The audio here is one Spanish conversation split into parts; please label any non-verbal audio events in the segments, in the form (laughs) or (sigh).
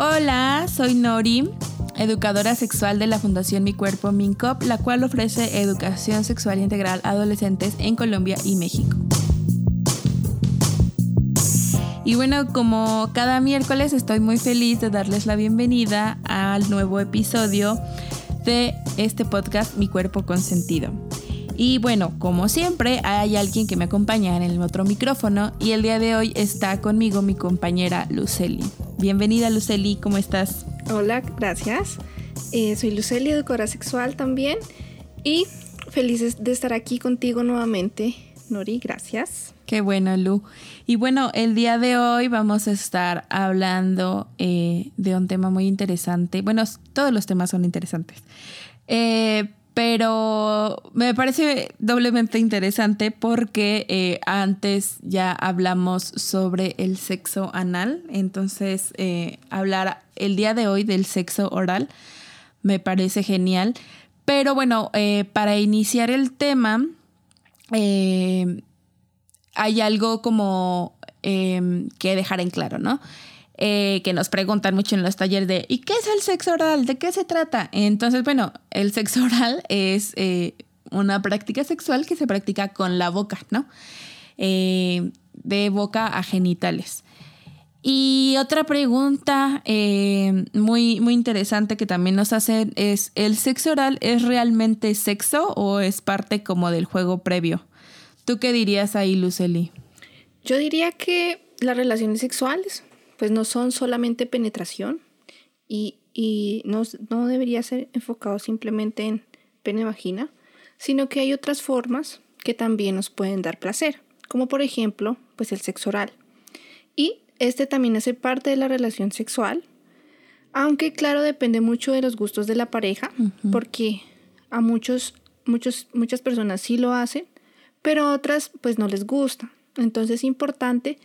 Hola, soy Nori, educadora sexual de la Fundación Mi Cuerpo Mincop, la cual ofrece educación sexual integral a adolescentes en Colombia y México. Y bueno, como cada miércoles estoy muy feliz de darles la bienvenida al nuevo episodio de este podcast Mi Cuerpo Consentido. Y bueno, como siempre, hay alguien que me acompaña en el otro micrófono y el día de hoy está conmigo mi compañera Luceli. Bienvenida Luceli, ¿cómo estás? Hola, gracias. Eh, soy Luceli, educadora sexual también y feliz de estar aquí contigo nuevamente. Nori, gracias. Qué bueno, Lu. Y bueno, el día de hoy vamos a estar hablando eh, de un tema muy interesante. Bueno, todos los temas son interesantes. Eh, pero me parece doblemente interesante porque eh, antes ya hablamos sobre el sexo anal, entonces eh, hablar el día de hoy del sexo oral me parece genial. Pero bueno, eh, para iniciar el tema, hay algo como que dejar en claro, ¿no? Eh, que nos preguntan mucho en los talleres de ¿y qué es el sexo oral? ¿De qué se trata? Entonces, bueno, el sexo oral es eh, una práctica sexual que se practica con la boca, ¿no? Eh, de boca a genitales. Y otra pregunta muy, muy interesante que también nos hacen es, ¿el sexo oral es realmente sexo o es parte como del juego previo? ¿Tú qué dirías ahí, Luceli? Yo diría que las relaciones sexuales pues no son solamente penetración y, no, debería ser enfocado simplemente en pene-vagina, sino que hay otras formas que también nos pueden dar placer, como por ejemplo, pues el sexo oral. Y este también hace parte de la relación sexual, aunque claro depende mucho de los gustos de la pareja, porque a muchos, muchos, muchas personas sí lo hacen, pero a otras pues no les gusta. Entonces es importante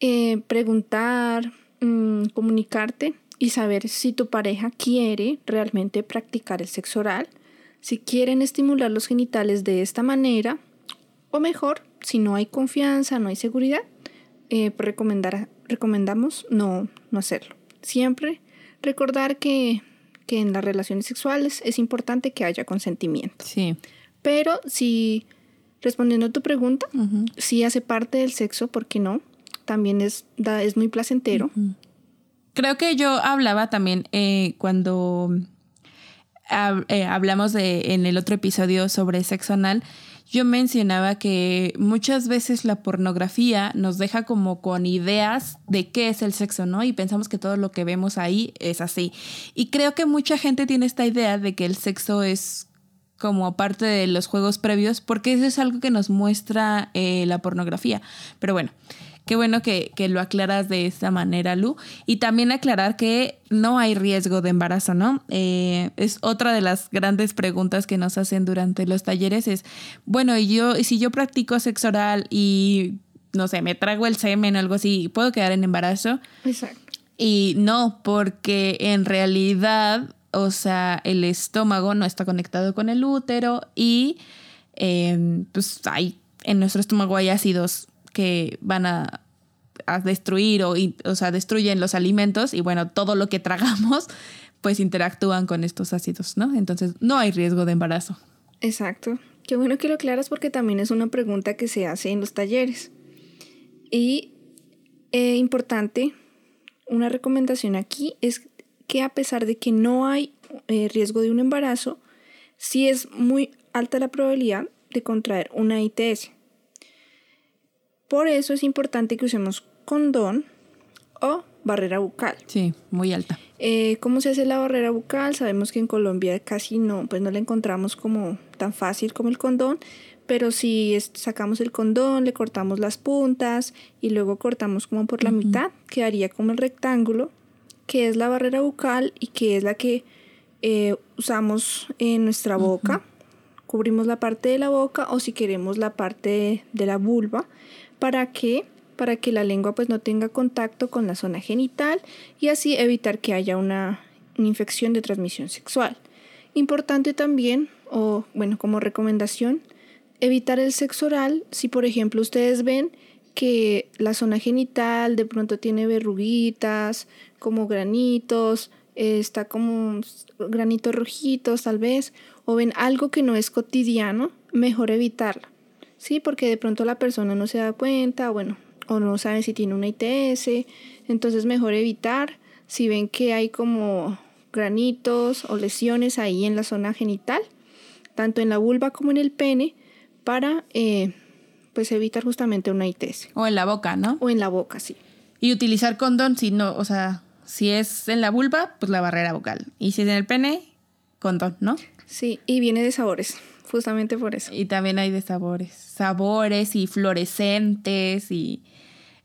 eh, preguntar, mm, comunicarte y saber si tu pareja quiere realmente practicar el sexo oral, si quieren estimular los genitales de esta manera, o mejor, si no hay confianza, no hay seguridad, eh, pues recomendar, recomendamos no, no hacerlo. Siempre recordar que, que en las relaciones sexuales es importante que haya consentimiento. Sí. Pero si, respondiendo a tu pregunta, si hace parte del sexo, ¿por qué no? También es, es muy placentero. Creo que yo hablaba también eh, cuando eh, hablamos de, en el otro episodio sobre sexo anal, yo mencionaba que muchas veces la pornografía nos deja como con ideas de qué es el sexo, ¿no? Y pensamos que todo lo que vemos ahí es así. Y creo que mucha gente tiene esta idea de que el sexo es como parte de los juegos previos, porque eso es algo que nos muestra eh, la pornografía. Pero bueno, Qué bueno que, lo aclaras de esta manera, Lu. Y también aclarar que no hay riesgo de embarazo, ¿no? Eh, es otra de las grandes preguntas que nos hacen durante los talleres es, bueno, y yo, si yo practico sexo oral y, no sé, me trago el semen o algo así, ¿puedo quedar en embarazo? Exacto. Y no, porque en realidad, o sea, el estómago no está conectado con el útero y eh, pues hay, en nuestro estómago hay ácidos que van a, destruir o, o sea, destruyen los alimentos y bueno, todo lo que (laughs) tragamos pues interactúan con estos ácidos, ¿no? Entonces no hay riesgo de embarazo. Exacto. Qué bueno que lo aclaras porque también es una pregunta que se hace en los talleres. Y eh, importante, una recomendación aquí es que a pesar de que no hay eh, riesgo de un embarazo, sí es muy alta la probabilidad de contraer una ITS. Por eso es importante que usemos condón o barrera bucal. Sí, muy alta. Eh, ¿Cómo se hace la barrera bucal? Sabemos que en Colombia casi no, pues no la encontramos como tan fácil como el condón, pero si sacamos el condón, le cortamos las puntas y luego cortamos como por la mitad, quedaría como el rectángulo, que es la barrera bucal y que es la que eh, usamos en nuestra boca. Cubrimos la parte de la boca o si queremos la parte de la vulva ¿Para qué? Para que la lengua pues no tenga contacto con la zona genital y así evitar que haya una, infección de transmisión sexual. Importante también, o bueno, como recomendación, evitar el sexo oral si por ejemplo ustedes ven que la zona genital de pronto tiene verruguitas, como granitos, está como granitos rojitos tal vez, o ven algo que no es cotidiano, mejor evitarlo. Sí, porque de pronto la persona no se da cuenta, bueno, o no sabe si tiene una ITS, entonces mejor evitar. Si ven que hay como granitos o lesiones ahí en la zona genital, tanto en la vulva como en el pene, para eh, pues evitar justamente una ITS. O en la boca, ¿no? O en la boca, sí. Y utilizar condón si no, o sea, si es en la vulva, pues la barrera vocal. Y si es en el pene, condón, ¿no? Sí, y viene de sabores, justamente por eso. Y también hay de sabores. Sabores y fluorescentes y...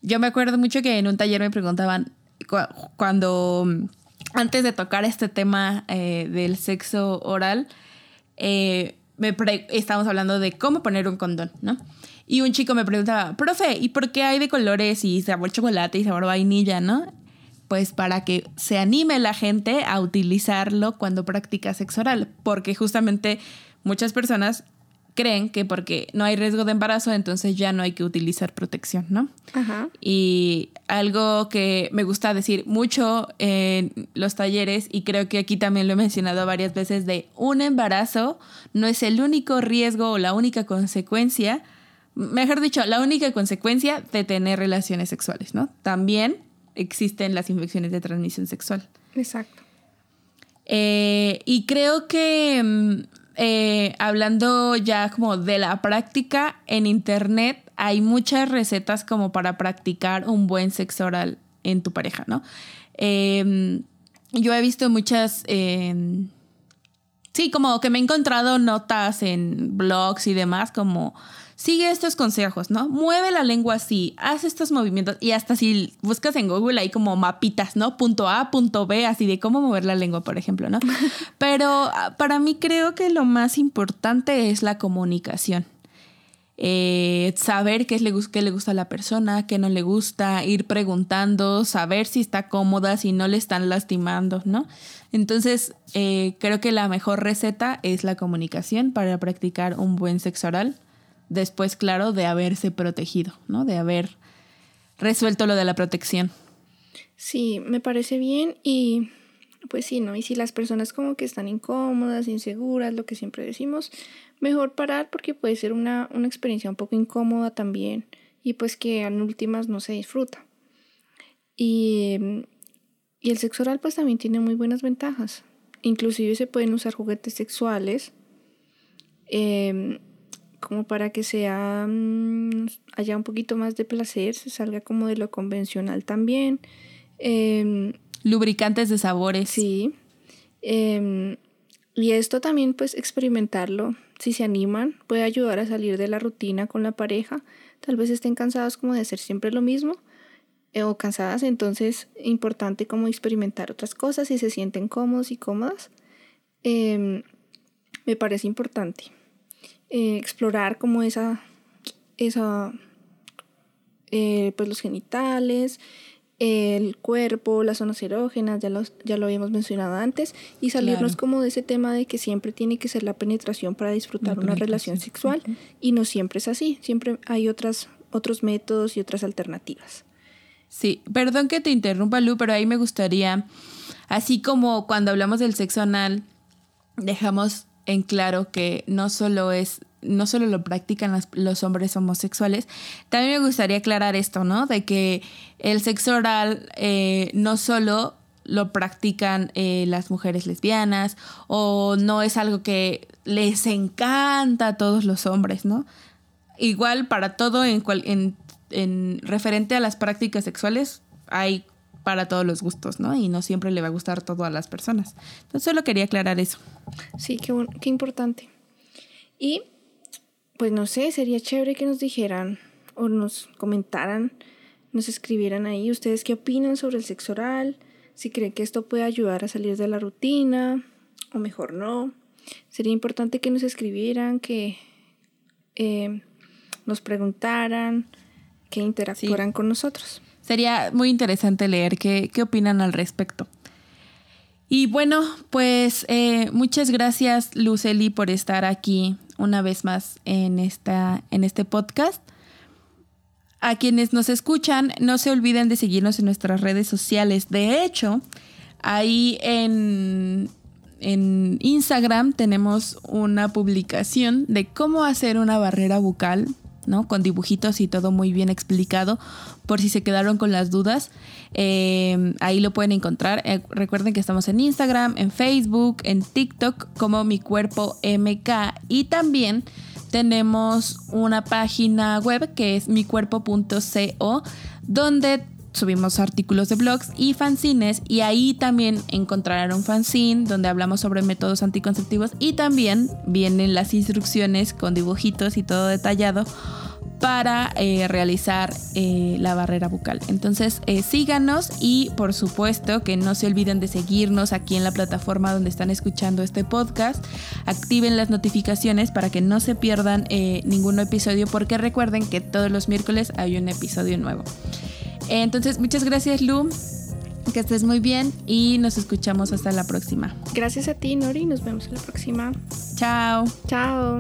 Yo me acuerdo mucho que en un taller me preguntaban cuando antes de tocar este tema eh, del sexo oral, eh, me estábamos hablando de cómo poner un condón, ¿no? Y un chico me preguntaba, profe, ¿y por qué hay de colores y sabor chocolate y sabor vainilla, no? Pues para que se anime la gente a utilizarlo cuando practica sexo oral, porque justamente muchas personas creen que porque no hay riesgo de embarazo, entonces ya no hay que utilizar protección, ¿no? Ajá. Y algo que me gusta decir mucho en los talleres, y creo que aquí también lo he mencionado varias veces, de un embarazo no es el único riesgo o la única consecuencia, mejor dicho, la única consecuencia de tener relaciones sexuales, ¿no? También existen las infecciones de transmisión sexual. Exacto. Eh, y creo que mm, eh, hablando ya como de la práctica, en internet hay muchas recetas como para practicar un buen sexo oral en tu pareja, ¿no? Em, yo he visto muchas... Em, sí, como que me he encontrado notas en blogs y demás como sigue estos consejos, ¿no? Mueve la lengua así, haz estos movimientos y hasta si buscas en Google hay como mapitas, ¿no? Punto A, punto B, así de cómo mover la lengua, por ejemplo, ¿no? (laughs) Pero ah, para mí creo que lo más importante es la comunicación. Eh, saber qué le, qué le gusta a la persona, qué no le gusta, ir preguntando, saber si está cómoda, si no le están lastimando, ¿no? Entonces, eh, creo que la mejor receta es la comunicación para practicar un buen sexo oral después, claro, de haberse protegido, ¿no? De haber resuelto lo de la protección. Sí, me parece bien y pues sí, ¿no? Y si las personas como que están incómodas, inseguras, lo que siempre decimos, mejor parar porque puede ser una, una experiencia un poco incómoda también y pues que en últimas no se disfruta. Y, y el sexo oral pues también tiene muy buenas ventajas. Inclusive se pueden usar juguetes sexuales. Eh, como para que sea mm, haya un poquito más de placer, se salga como de lo convencional también. Em, Lubricantes de sabores. Sí. Em, y esto también, pues, experimentarlo, si se animan, puede ayudar a salir de la rutina con la pareja. Tal vez estén cansados como de hacer siempre lo mismo eh, o cansadas, entonces importante como experimentar otras cosas si se sienten cómodos y cómodas. Em, me parece importante. Eh, explorar como esa, esa eh, pues los genitales, el cuerpo, las zonas erógenas, ya, los, ya lo habíamos mencionado antes, y salirnos como de ese tema de que siempre tiene que ser la penetración para disfrutar una relación sexual, y no siempre es así, siempre hay otras, otros métodos y otras alternativas. Sí, perdón que te interrumpa, Lu, pero ahí me gustaría, así como cuando hablamos del sexo anal, dejamos en claro que no solo es no solo lo practican los hombres homosexuales, también me gustaría aclarar esto, ¿no? De que el sexo oral eh, no solo lo practican eh, las mujeres lesbianas o no es algo que les encanta a todos los hombres, ¿no? Igual para todo en, en, en referente a las prácticas sexuales hay para todos los gustos, ¿no? Y no siempre le va a gustar todo a las personas. Entonces solo quería aclarar eso. Sí, qué, qué importante. Y pues no sé, sería chévere que nos dijeran o nos comentaran, nos escribieran ahí ustedes qué opinan sobre el sexo oral, si creen que esto puede ayudar a salir de la rutina o mejor no. Sería importante que nos escribieran, que eh, nos preguntaran, que interactuaran con nosotros. Sería muy interesante leer qué, qué opinan al respecto. Y bueno, pues eh, muchas gracias Luceli por estar aquí una vez más en, esta, en este podcast. a quienes nos escuchan, no se olviden de seguirnos en nuestras redes sociales. De hecho, ahí en, en Instagram tenemos una publicación de cómo hacer una barrera bucal, ¿no? Con dibujitos y todo muy bien explicado, por si se quedaron con las dudas. Eh, ahí lo pueden encontrar. Eh, recuerden que estamos en Instagram, en Facebook, en TikTok como Mi Cuerpo MK y también tenemos una página web que es micuerpo.co donde subimos artículos de blogs y fanzines y ahí también encontrarán un fanzine donde hablamos sobre métodos anticonceptivos y también vienen las instrucciones con dibujitos y todo detallado para eh, realizar eh, la barrera bucal. Entonces eh, síganos y por supuesto que no se olviden de seguirnos aquí en la plataforma donde están escuchando este podcast. Activen las notificaciones para que no se pierdan ningún episodio porque recuerden que todos los miércoles hay un episodio nuevo. Entonces muchas gracias Lu. Que estés muy bien y nos escuchamos hasta la próxima. Gracias a ti, Nori. Nos vemos en la próxima. Chao. Chao.